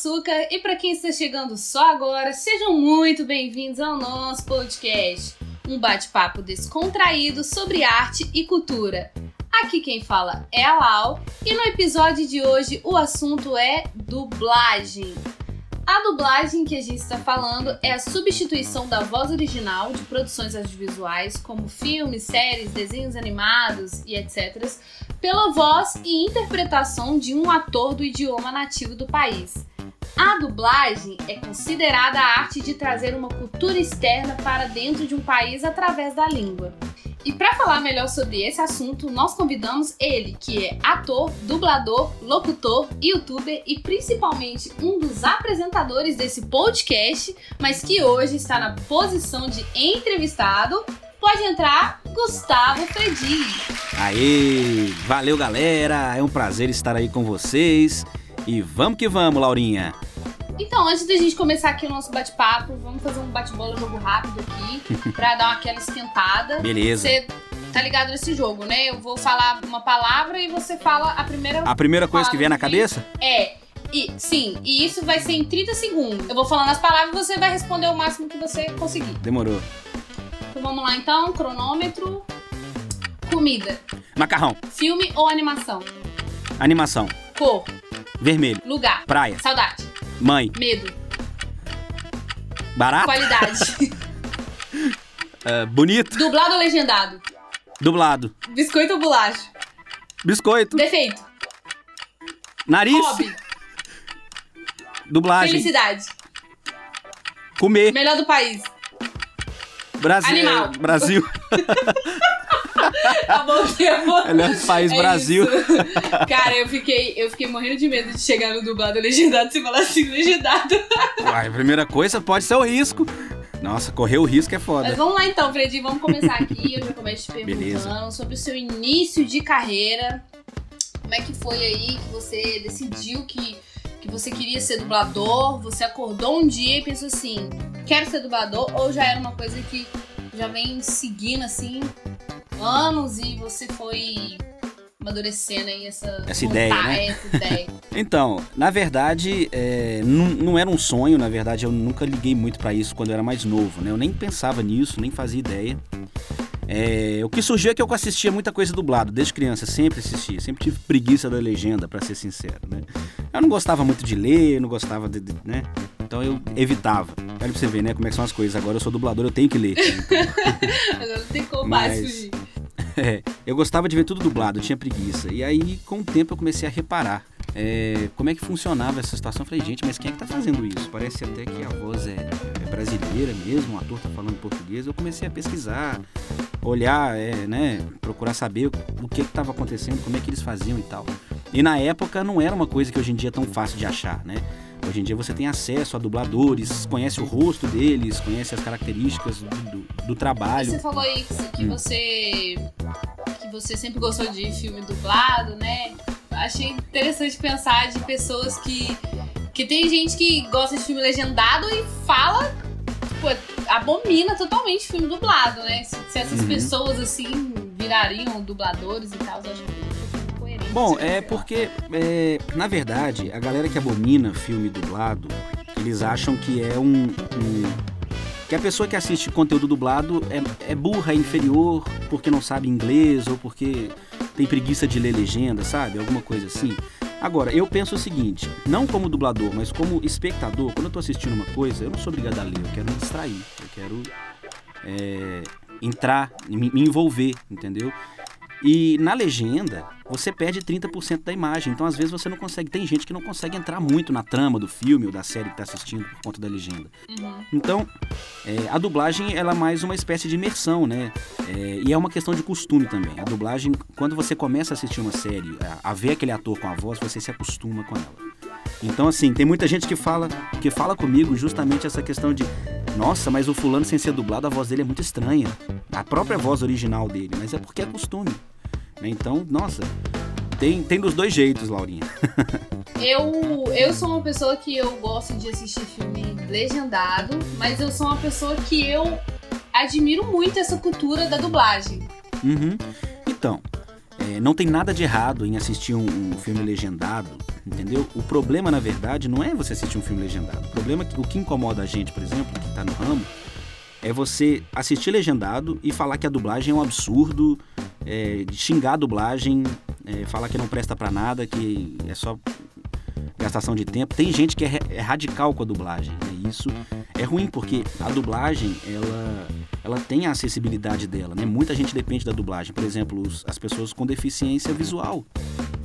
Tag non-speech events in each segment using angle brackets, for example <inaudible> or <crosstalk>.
açúcar e para quem está chegando só agora, sejam muito bem-vindos ao nosso podcast, um bate-papo descontraído sobre arte e cultura. Aqui quem fala é a Lau e no episódio de hoje o assunto é dublagem. A dublagem que a gente está falando é a substituição da voz original de produções audiovisuais, como filmes, séries, desenhos animados e etc., pela voz e interpretação de um ator do idioma nativo do país. A dublagem é considerada a arte de trazer uma cultura externa para dentro de um país através da língua. E para falar melhor sobre esse assunto, nós convidamos ele, que é ator, dublador, locutor, youtuber e principalmente um dos apresentadores desse podcast, mas que hoje está na posição de entrevistado. Pode entrar, Gustavo Fredi. Aê! Valeu, galera! É um prazer estar aí com vocês. E vamos que vamos, Laurinha! Então, antes da gente começar aqui o nosso bate-papo, vamos fazer um bate-bola, jogo rápido aqui, <laughs> pra dar aquela esquentada. Beleza. Você tá ligado nesse jogo, né? Eu vou falar uma palavra e você fala a primeira A primeira coisa que vier na cabeça? É. E, sim, e isso vai ser em 30 segundos. Eu vou falando as palavras e você vai responder o máximo que você conseguir. Demorou. Então vamos lá então, cronômetro. Comida. Macarrão. Filme ou animação? Animação. Cor. Vermelho. Lugar. Praia. Saudade. Mãe. Medo. Barato. Qualidade. Uh, <laughs> bonito. Dublado ou legendado? Dublado. Biscoito ou bolacha? Biscoito. Defeito. Nariz. Hobby. Dublagem. Felicidade. Comer. Melhor do país. Brasil. Animal. Brasil. <laughs> <laughs> Tá bom tempo. Melhor do país, É Brasil. isso. Cara, eu fiquei, eu fiquei morrendo de medo de chegar no dublado legendado se falar assim, legendado. Uai, a primeira coisa pode ser o risco. Nossa, correr o risco é Mas foda. vamos lá então, Fredinho, vamos começar aqui. Eu já começo te perguntando Beleza. sobre o seu início de carreira. Como é que foi aí que você decidiu que, que você queria ser dublador? Você acordou um dia e pensou assim, quero ser dublador? Ou já era uma coisa que já vem seguindo assim anos e você foi amadurecendo aí essa, Essa ideia, né? Essa ideia. <laughs> Então, na verdade, é, não, não era um sonho, na verdade, eu nunca liguei muito pra isso quando eu era mais novo, né? Eu nem pensava nisso, nem fazia ideia. É, o que surgiu é que eu assistia muita coisa dublado, desde criança, sempre assistia, sempre tive preguiça da legenda, pra ser sincero, né? Eu não gostava muito de ler, não gostava de, de- né? Então eu evitava. Olha pra você ver, né, como é que são as coisas. Agora eu sou dublador, eu tenho que ler. <laughs> Agora não tem como mais fugir. <laughs> É, eu gostava de ver tudo dublado, eu tinha preguiça. E aí, com o tempo, eu comecei a reparar é, como é que funcionava essa situação. Eu falei, gente, mas quem é que tá fazendo isso? Parece até que a voz é, é brasileira mesmo, o ator tá falando português. Eu comecei a pesquisar, olhar, é, né, procurar saber o, que que tava acontecendo, como é que eles faziam e tal. E na época não era uma coisa que hoje em dia é tão fácil de achar, né? Hoje em dia você tem acesso a dubladores, conhece o rosto deles, conhece as características do, do- do trabalho. Você falou aí que, Hum. você que você sempre gostou de filme dublado, né? Achei interessante pensar de pessoas que que tem gente que gosta de filme legendado e fala, tipo, abomina totalmente filme dublado, né? Se, se essas Uhum. pessoas assim virariam dubladores e tal, eu acho que. Bom, é porque, é, na verdade, a galera que abomina filme dublado, eles acham que é um. um- que a pessoa que assiste conteúdo dublado é, é burra, é inferior, porque não sabe inglês ou porque tem preguiça de ler legenda, sabe? Alguma coisa assim. Agora, eu penso o seguinte: não como dublador, mas como espectador, quando eu tô assistindo uma coisa, eu não sou obrigado a ler, eu quero me distrair, eu quero é, entrar, me, me envolver, entendeu? E na legenda, você perde 30% da imagem. Então, às vezes, você não consegue. Tem gente que não consegue entrar muito na trama do filme ou da série que está assistindo por conta da legenda. Uhum. Então, é, a dublagem ela é mais uma espécie de imersão, né? É, e é uma questão de costume também. A dublagem, quando você começa a assistir uma série, a, a ver aquele ator com a voz, você se acostuma com ela. Então, assim, tem muita gente que fala, que fala comigo justamente essa questão de nossa, mas o fulano sem ser dublado, a voz dele é muito estranha. A própria voz original dele, mas é porque é costume. Né? Então, nossa, tem, tem dos dois jeitos, Laurinha. <laughs> Eu, eu sou uma pessoa que eu gosto de assistir filme legendado, mas eu sou uma pessoa que eu admiro muito essa cultura da dublagem. Uhum. Então, é, não tem nada de errado em assistir um, um filme legendado, Entendeu? O problema, na verdade, não é você assistir um filme legendado. O problema, é o que incomoda a gente, por exemplo, que tá no ramo, é você assistir legendado e falar que a dublagem é um absurdo, é, xingar a dublagem, é, falar que não presta para nada, que é só gastação de tempo. Tem gente que é, é radical com a dublagem. Né? Isso é ruim porque a dublagem ela, ela tem a acessibilidade dela. Né? Muita gente depende da dublagem. Por exemplo, os, as pessoas com deficiência visual.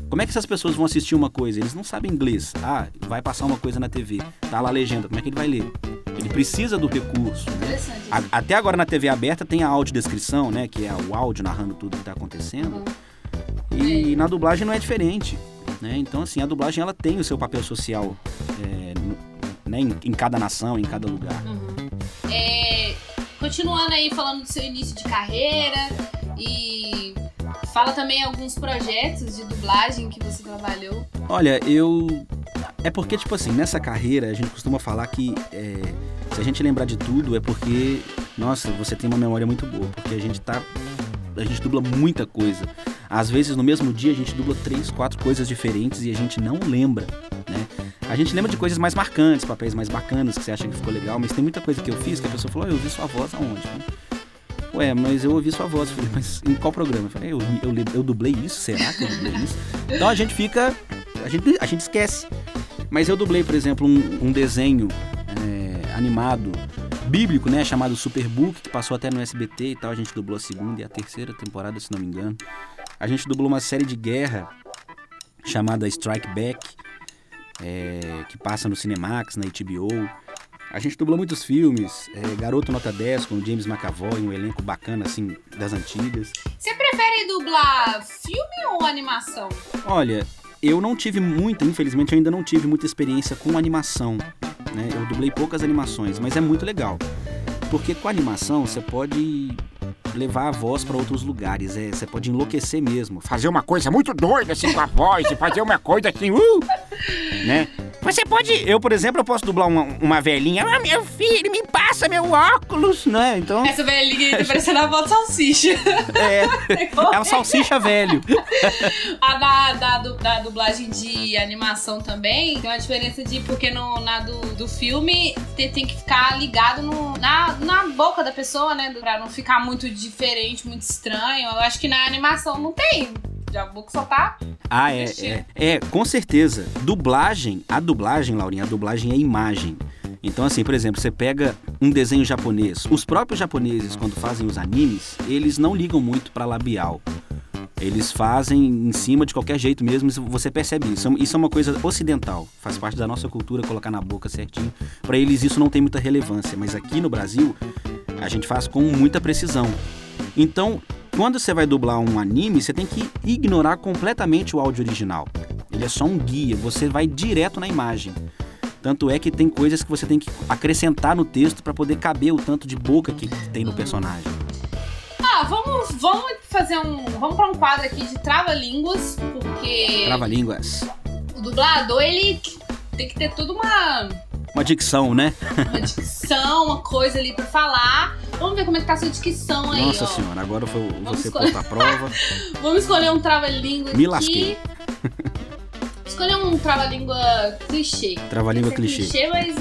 Como é que essas pessoas vão assistir uma coisa? Eles não sabem inglês. Ah, vai passar uma coisa na TV, tá lá a legenda. Como é que ele vai ler? Ele precisa do recurso. Né? A, até agora na TV aberta tem a audiodescrição, né? Que é o áudio narrando tudo que está acontecendo. Uhum. E é. na dublagem não é diferente. Né? Então, assim, a dublagem ela tem o seu papel social é, né? em, em, cada nação, em cada lugar. Uhum. É, continuando aí falando do seu início de carreira e fala também alguns projetos de dublagem que você trabalhou. Olha, eu é porque, tipo assim, nessa carreira a gente costuma falar que é, se a gente lembrar de tudo é porque, nossa, você tem uma memória muito boa, porque a gente tá. A gente dubla muita coisa. Às vezes no mesmo dia a gente dubla três, quatro coisas diferentes e a gente não lembra, né? A gente lembra de coisas mais marcantes, papéis mais bacanas que você acha que ficou legal, mas tem muita coisa que eu fiz que a pessoa falou, oh, eu ouvi sua voz aonde? Ué, mas eu ouvi sua voz. Eu falei, mas em qual programa? Eu falei, eu, eu, eu dublei isso? Será que eu dublei isso? Então a gente fica. A gente, a gente esquece. Mas eu dublei, por exemplo, um, um desenho animado bíblico, né, chamado Superbook, que passou até no SBT e tal. A gente dublou a segunda e a terceira temporada, se não me engano. A gente dublou uma série de guerra chamada Strike Back, é, que passa no Cinemax, na HBO. A gente dublou muitos filmes, é, Garoto Nota 10 com James McAvoy, um elenco bacana assim das antigas. Você prefere dublar filme ou animação? Olha, eu não tive muita, infelizmente eu ainda não tive muita experiência com animação. Né? Eu dublei poucas animações, mas é muito legal. Porque com animação você pode levar a voz para outros lugares, é, você pode enlouquecer mesmo, fazer uma coisa muito doida assim com a voz, e fazer uma coisa assim, uh, <laughs> né? Você pode, eu por exemplo, eu posso dublar uma, uma velhinha, ah, meu filho, me passa meu óculos, né? Então. Essa velhinha tá parecendo a voz salsicha. É, <laughs> é o salsicha velho. A da, da, da, dublagem de animação também tem uma diferença de, porque no, na do, do filme tem, tem que ficar ligado no, na, na boca da pessoa, né? Pra não ficar muito diferente, muito estranho. Eu acho que na animação não tem a boca só tá. Ah, é, é. É, com certeza. Dublagem, a dublagem, Laurinha, a dublagem é imagem. Então, assim, por exemplo, você pega um desenho japonês. Os próprios japoneses, quando fazem os animes, eles não ligam muito para labial. Eles fazem em cima de qualquer jeito mesmo, você percebe isso. Isso é uma coisa ocidental, faz parte da nossa cultura colocar na boca certinho. Para eles isso não tem muita relevância, mas aqui no Brasil a gente faz com muita precisão. Então, quando você vai dublar um anime, você tem que ignorar completamente o áudio original. Ele é só um guia, você vai direto na imagem. Tanto é que tem coisas que você tem que acrescentar no texto para poder caber o tanto de boca que tem no personagem. Ah, vamos, vamos fazer um. Vamos para um quadro aqui de trava-línguas, porque. Trava-línguas. O dublador, ele tem que ter toda uma uma dicção, né? Uma dicção, uma coisa ali pra falar. Vamos ver como é que tá a sua dicção aí, Nossa ó. senhora, agora vou você escolher... a prova. <laughs> Vamos escolher um trava-língua Me lasquei. <laughs> Escolher um trava-língua clichê. Trava-língua clichê. clichê. mas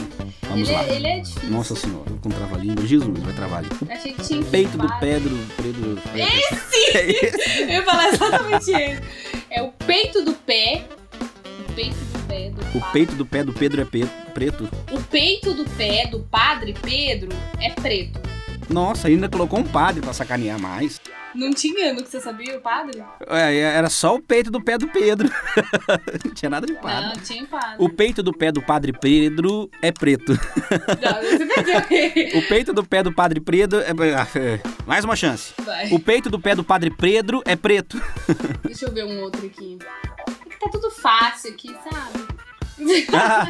Vamos ele, lá. É, ele é difícil. Nossa senhora, com trava-língua. Jesus, vai trava-língua. Achei que tinha que Peito do Pedro, Pedro... Esse! <laughs> É esse! eu ia falar exatamente esse. É o peito do pé. O peito do pé do O peito do pé do Pedro é preto? O peito do pé do padre Pedro é preto. Nossa, ainda colocou um padre pra sacanear mais. Não tinha no que você sabia, o padre? É, era só o peito do pé do Pedro. <laughs> não tinha nada de padre. Não, tinha padre. O peito do pé do padre Pedro é preto. Não, <laughs> o peito do pé do padre Pedro é... é... Mais uma chance. Vai. O peito do pé do padre Pedro é preto. Deixa eu ver um outro aqui. Tá tudo fácil aqui, sabe? Tá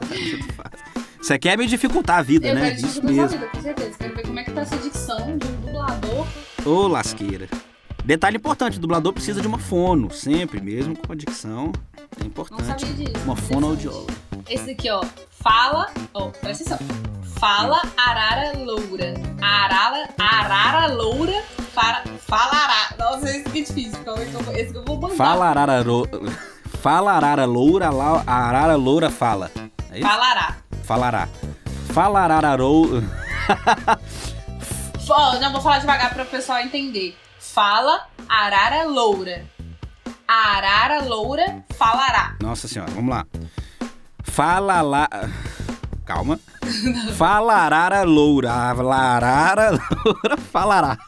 tudo fácil. Você quer me dificultar a vida, eu né? Quero Isso mesmo. Vida, com certeza. Quero ver como é que tá a sua dicção de um dublador. Ô, lasqueira. Detalhe importante, o dublador precisa de uma fono, sempre, mesmo com a dicção. É importante. Não sabia disso. Uma fonoaudióloga. Esse aqui, ó. Fala. Ó, presta atenção. Fala arara loura. Arara, arara loura. Para, fala arara. Nossa, esse que é difícil. Esse que eu, vou bancar. Fala arara loura. Fala arara loura, la- a arara loura fala. É isso? Falará. Falará. Falarararou. <laughs> Ó, não, vou falar devagar para o pessoal entender. Fala arara loura. A arara loura falará. Nossa senhora, vamos lá. Fala lá. Calma. <laughs> Falarara loura. A larara <laughs> loura falará.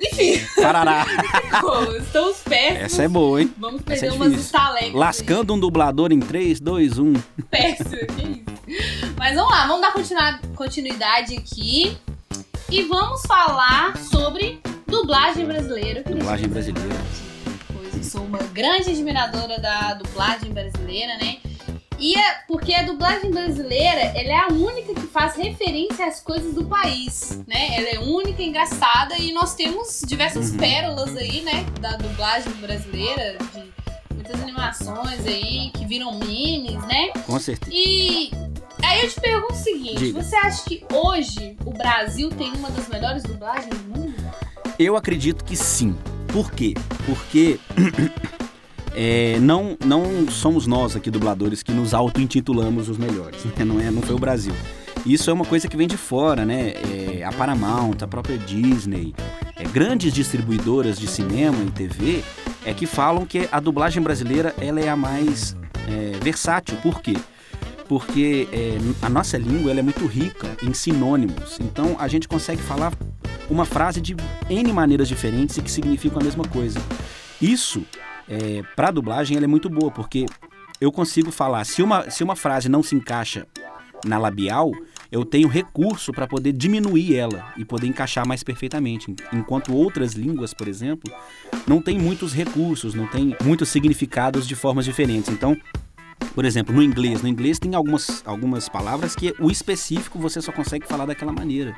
Enfim, Farará. <laughs> estamos péssimos. Essa é boa, hein? Vamos essa é perder umas difícil. estalecas. Lascando um dublador em um. 3, 2, 1. Péssimo, que isso. Mas vamos lá, vamos dar continuidade aqui. E vamos falar sobre dublagem brasileira. Dublagem brasileira. Pois eu sou uma grande admiradora da dublagem brasileira, né? E é porque a dublagem brasileira, ela é a única que faz referência às coisas do país, né? Ela é única, engraçada e nós temos diversas Uhum. pérolas aí, né, da dublagem brasileira, de muitas animações aí que viram memes, né? Com certeza. E aí eu te pergunto o seguinte, Diga. você acha que hoje o Brasil tem uma das melhores dublagens do mundo? Eu acredito que sim. Por quê? Porque <clears throat> é, não, não somos nós aqui, dubladores, que nos auto-intitulamos os melhores. né? Não, é, não foi o Brasil. Isso é uma coisa que vem de fora, né? É, a Paramount, a própria Disney, é, grandes distribuidoras de cinema e TV é que falam que a dublagem brasileira ela é a mais é, versátil. Por quê? Porque é, a nossa língua ela é muito rica em sinônimos. Então a gente consegue falar uma frase de N maneiras diferentes e que significam a mesma coisa. Isso, é, para dublagem, ela é muito boa, porque eu consigo falar, se uma, se uma frase não se encaixa na labial, eu tenho recurso para poder diminuir ela e poder encaixar mais perfeitamente. Enquanto outras línguas, por exemplo, não tem muitos recursos, não tem muitos significados de formas diferentes. Então, por exemplo, no inglês, no inglês tem algumas, algumas palavras que o específico você só consegue falar daquela maneira.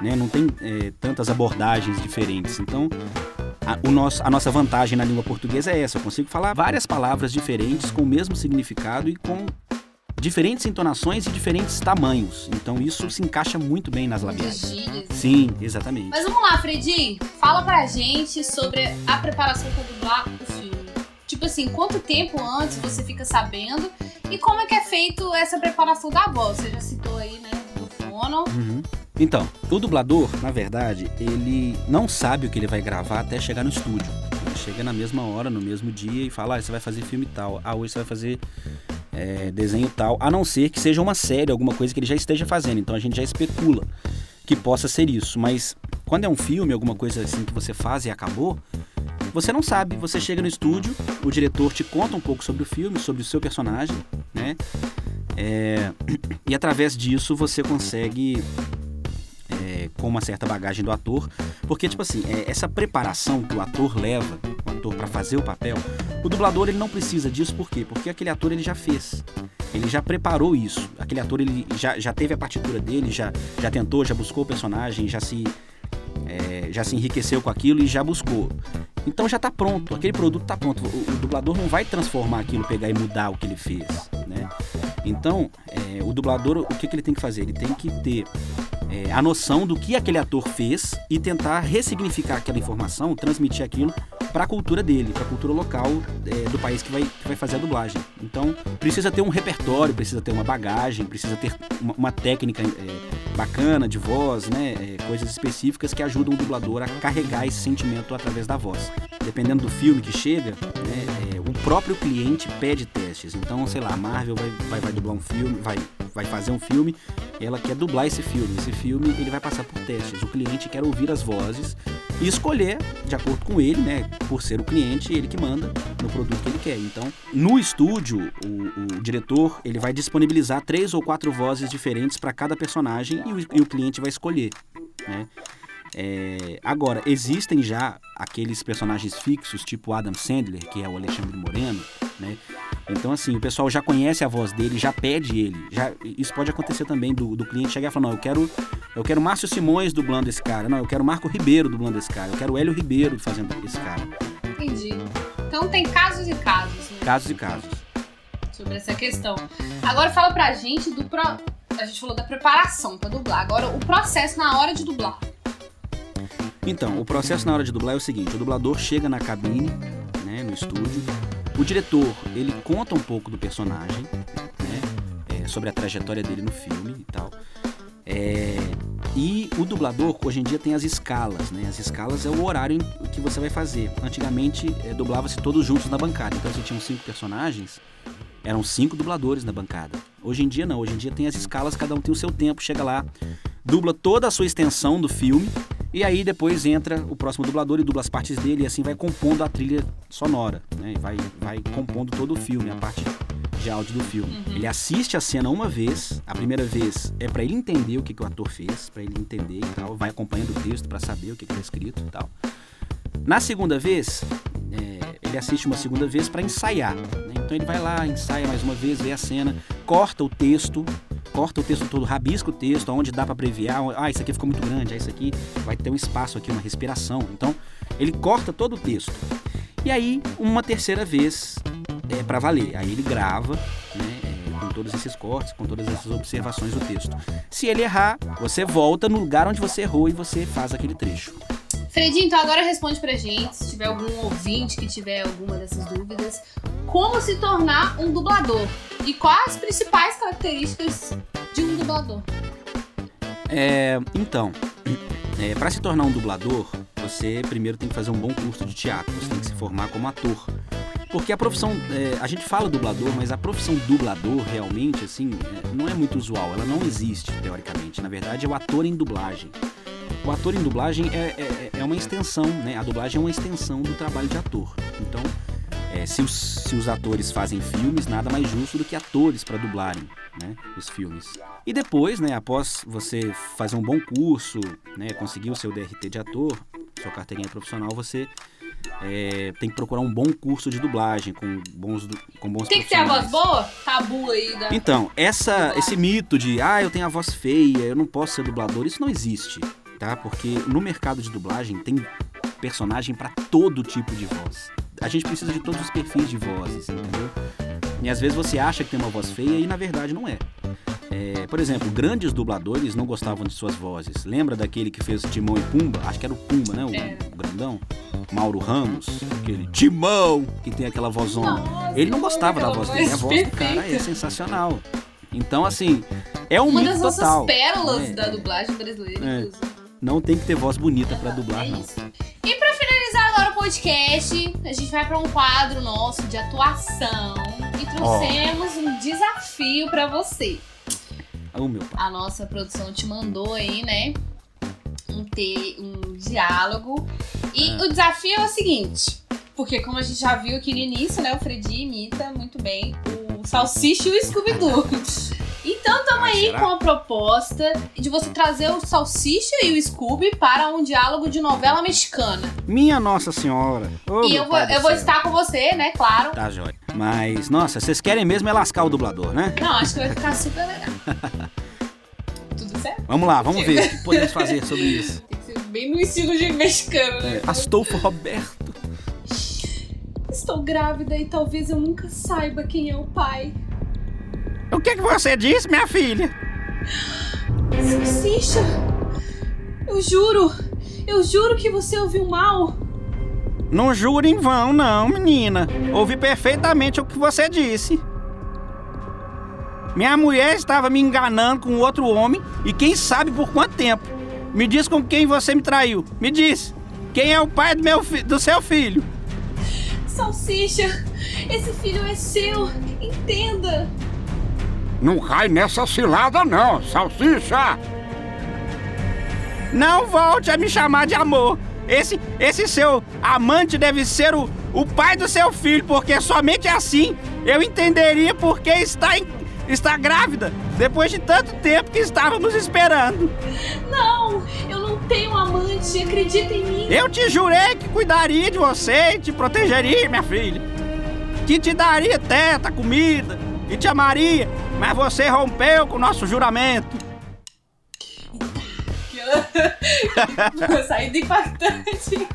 Né? Não tem é, tantas abordagens diferentes. Então, a, o nosso, a nossa vantagem na língua portuguesa é essa. Eu consigo falar várias palavras diferentes com o mesmo significado e com diferentes entonações e diferentes tamanhos. Então, isso se encaixa muito bem nas labiais. Sim, exatamente. Mas vamos lá, Fredi. Fala pra gente sobre a preparação pra dublar o filme. Tipo assim, quanto tempo antes você fica sabendo e como é que é feito essa preparação da voz? Você já citou aí, né, do fono. Uhum. Então, o dublador, na verdade, ele não sabe o que ele vai gravar até chegar no estúdio. Ele chega na mesma hora, no mesmo dia e fala: ah, você vai fazer filme tal, ah, hoje você vai fazer é, desenho tal, a não ser que seja uma série, alguma coisa que ele já esteja fazendo. Então a gente já especula que possa ser isso. Mas quando é um filme, alguma coisa assim que você faz e acabou, você não sabe. Você chega no estúdio, o diretor te conta um pouco sobre o filme, sobre o seu personagem, né? É, <clears throat> e através disso você consegue com uma certa bagagem do ator, porque tipo assim, é, essa preparação que o ator leva, o ator para fazer o papel, o dublador ele não precisa disso, por quê? Porque aquele ator ele já fez. Ele já preparou isso. Aquele ator ele já, já teve a partitura dele, já, já tentou, já buscou o personagem, já se é, já se enriqueceu com aquilo e já buscou. Então já está pronto, aquele produto está pronto. O, o dublador não vai transformar aquilo, pegar e mudar o que ele fez, né? Então, é, o dublador, o que, que ele tem que fazer? Ele tem que ter é, a noção do que aquele ator fez e tentar ressignificar aquela informação, transmitir aquilo para a cultura dele, para a cultura local é, do país que vai, que vai fazer a dublagem. Então, precisa ter um repertório, precisa ter uma bagagem, precisa ter uma, uma técnica é, bacana de voz, né? É, coisas específicas que ajudam o dublador a carregar esse sentimento através da voz. Dependendo do filme que chega, né, é, o próprio cliente pede testes. Então, sei lá, a Marvel vai, vai, vai dublar um filme, vai, vai fazer um filme, ela quer dublar esse filme. Esse filme ele vai passar por testes. O cliente quer ouvir as vozes e escolher de acordo com ele, né? Por ser o cliente, ele que manda no produto que ele quer. Então, no estúdio, o, o diretor ele vai disponibilizar três ou quatro vozes diferentes para cada personagem e o, e o cliente vai escolher, né? É, agora, existem já aqueles personagens fixos, tipo Adam Sandler, que é o Alexandre Moreno, né? Então, assim, o pessoal já conhece a voz dele, já pede ele. Já, isso pode acontecer também do, do cliente chegar e falar, não, eu quero, eu quero Márcio Simões dublando esse cara. Não, eu quero Marco Ribeiro dublando esse cara. Eu quero Hélio Ribeiro fazendo esse cara. Entendi. Então tem casos e casos, né? Casos e casos. Sobre essa questão. Agora fala pra gente do pro... A gente falou da preparação pra dublar. Agora o processo na hora de dublar. Então, o processo na hora de dublar é o seguinte: o dublador chega na cabine, né, no estúdio, O diretor, ele conta um pouco do personagem, né? É, sobre a trajetória dele no filme e tal. É, e o dublador, hoje em dia, tem as escalas, né? As escalas é o horário que você vai fazer. Antigamente, é, dublava-se todos juntos na bancada. Então, se tinham cinco personagens, eram cinco dubladores na bancada. Hoje em dia, não. Hoje em dia tem as escalas, cada um tem o seu tempo. Chega lá, dubla toda a sua extensão do filme. E aí, depois entra o próximo dublador e dubla as partes dele. E assim vai compondo a trilha sonora, né? Vai, vai compondo todo o filme, a parte de áudio do filme. Uhum. Ele assiste a cena uma vez, a primeira vez é para ele entender o que, que o ator fez, para ele entender e tal, vai acompanhando o texto para saber o que, está escrito e tal. Na segunda vez, é, ele assiste uma segunda vez para ensaiar. Né? Então ele vai lá, ensaia mais uma vez, vê a cena, corta o texto, corta o texto todo, rabisca o texto, onde dá para abreviar. Ah, isso aqui ficou muito grande, ah, isso aqui vai ter um espaço aqui, uma respiração. Então ele corta todo o texto. E aí, uma terceira vez, é, para valer. Aí ele grava, né, é, com todos esses cortes, com todas essas observações do texto. Se ele errar, você volta no lugar onde você errou e você faz aquele trecho. Fredinho, então agora responde pra gente, se tiver algum ouvinte que tiver alguma dessas dúvidas, como se tornar um dublador e quais as principais características de um dublador? É, então, <clears throat> é, para se tornar um dublador, você primeiro tem que fazer um bom curso de teatro, você tem que se formar como ator. Porque a profissão, é, a gente fala dublador, mas a profissão dublador realmente, assim, é, não é muito usual. Ela não existe, teoricamente. Na verdade, é o ator em dublagem. O ator em dublagem é, é, é uma extensão, né? A dublagem é uma extensão do trabalho de ator. Então, é, se, os, se os atores fazem filmes, nada mais justo do que atores para dublarem né, os filmes. E depois, né, após você fazer um bom curso, né, conseguir o seu DRT de ator, sua carteirinha profissional, você é, tem que procurar um bom curso de dublagem com bons, com bons Tem que ter a voz boa? Tabu aí da. Então, essa, esse mito de ah, eu tenho a voz feia, eu não posso ser dublador, isso não existe, tá? Porque no mercado de dublagem tem personagem para todo tipo de voz. A gente precisa de todos os perfis de vozes, entendeu? E às vezes você acha que tem uma voz feia e na verdade não é. É, por exemplo, grandes dubladores não gostavam de suas vozes. Lembra daquele que fez Timão e Pumba? Acho que era o Pumba, né? O, é. o grandão. Mauro Ramos, aquele Timão, que tem aquela vozona. Nossa, Ele não gostava da voz dele. A voz do cara é sensacional. Então, assim, é um Uma mito das total. pérolas é, da dublagem brasileira, é. Não tem que ter voz bonita para dublar, é não. Podcast, a gente vai para um quadro nosso de atuação e trouxemos oh. um desafio para você. Oh, meu pai. A nossa produção te mandou aí, né? Um, te, um diálogo. E é. o desafio é o seguinte. Porque como a gente já viu aqui no início, né? O Freddy imita muito bem o Salsicha e o Scooby-Doo. Então estamos aí será? com a proposta de você trazer o Salsicha e o Scooby para um diálogo de novela mexicana. Minha Nossa Senhora! Oh, e eu vou, eu vou estar com você, né? Claro. Tá, jóia. Mas, nossa, vocês querem mesmo é lascar o dublador, né? Não, acho que vai ficar super legal. <laughs> Tudo certo? Vamos lá, vamos ver o que podemos fazer sobre <laughs> isso. Tem que ser bem no estilo de mexicano, né? É, Astolfo Roberto. Estou grávida e talvez eu nunca saiba quem é o pai. O que, que você disse, minha filha? Salsicha! Eu juro! Eu juro que você ouviu mal! Não juro em vão, não, menina. Ouvi perfeitamente o que você disse. Minha mulher estava me enganando com outro homem e quem sabe por quanto tempo. Me diz com quem você me traiu. Me diz. Quem é o pai do, meu do seu filho? Salsicha, esse filho é seu. Entenda. Não cai nessa cilada não, salsicha! Não volte a me chamar de amor. Esse, esse seu amante deve ser o, o pai do seu filho, porque somente assim eu entenderia por que está, em, está grávida, depois de tanto tempo que estávamos esperando. Não, eu não tenho amante, acredita em mim. Eu te jurei que cuidaria de você e te protegeria, minha filha. Que te daria teta, comida e te amaria, mas você rompeu com o nosso juramento. Saída impactante.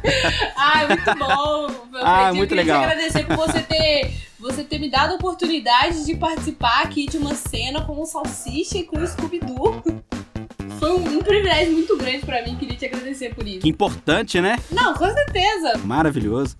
Ai, muito bom. Ah, muito legal. Eu queria te agradecer por você ter, você ter me dado a oportunidade de participar aqui de uma cena com o Salsicha e com o Scooby-Doo. Foi um, um, privilégio muito grande para mim, queria te agradecer por isso. Que importante, né? Não, com certeza. Maravilhoso.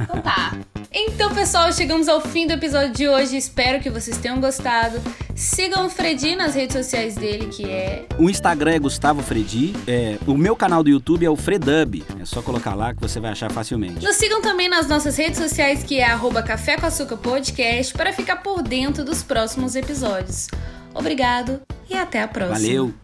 Então tá. Então, pessoal, chegamos ao fim do episódio de hoje. Espero que vocês tenham gostado. Sigam o Fredi nas redes sociais dele, que é. O Instagram é Gustavo Fredi. É, o meu canal do YouTube é o Fredub. É só colocar lá que você vai achar facilmente. Nos sigam também nas nossas redes sociais, que é Café com Açúcar Podcast, para ficar por dentro dos próximos episódios. Obrigado e até a próxima. Valeu!